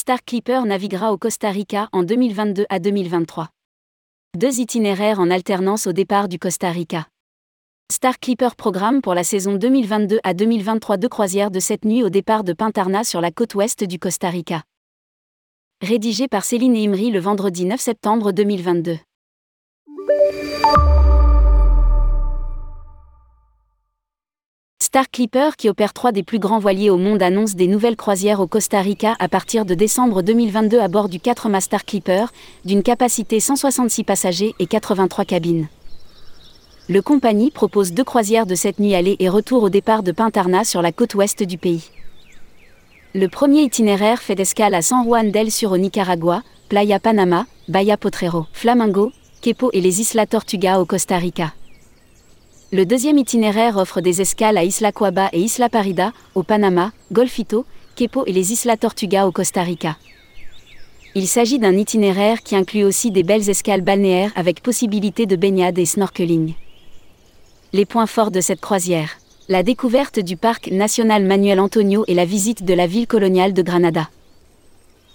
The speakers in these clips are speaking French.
Star Clipper naviguera au Costa Rica en 2022 à 2023. Deux itinéraires en alternance au départ du Costa Rica. Star Clipper programme pour la saison 2022 à 2023 deux croisières de cette nuit au départ de Pintarna sur la côte ouest du Costa Rica. Rédigé par Céline Imri le vendredi 9 septembre 2022. Star Clipper, qui opère trois des plus grands voiliers au monde, annonce des nouvelles croisières au Costa Rica à partir de décembre 2022 à bord du 4 mâts Star Clipper, d'une capacité 166 passagers et 83 cabines le compagnie propose deux croisières de cette nuit aller et retour au départ de Pintarna sur la côte ouest du pays. Le premier itinéraire fait escale à San Juan del Sur au Nicaragua, Playa Panama, Bahia Potrero, Flamingo, Quepo et les Islas Tortuga au Costa Rica. Le deuxième itinéraire offre des escales à Isla Cuaba et Isla Parida, au Panama, Golfito, Quepo et les Islas Tortuga au Costa Rica. Il s'agit d'un itinéraire qui inclut aussi des belles escales balnéaires avec possibilité de baignade et snorkeling. Les points forts de cette croisière. La découverte du parc national Manuel Antonio et la visite de la ville coloniale de Granada.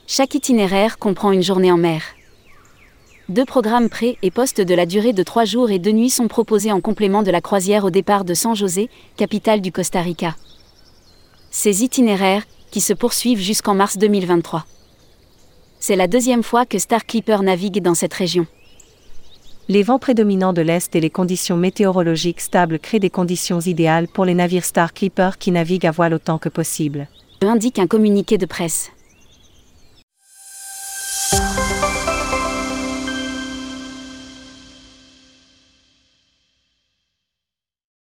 Chaque itinéraire comprend une journée en mer. Deux programmes pré et post de la durée de trois jours et deux nuits sont proposés en complément de la croisière au départ de San José, capitale du Costa Rica. Ces itinéraires, qui se poursuivent jusqu'en mars 2023. C'est la deuxième fois que Star Clipper navigue dans cette région. Les vents prédominants de l'Est et les conditions météorologiques stables créent des conditions idéales pour les navires Star Clipper qui naviguent à voile autant que possible. Indique un communiqué de presse.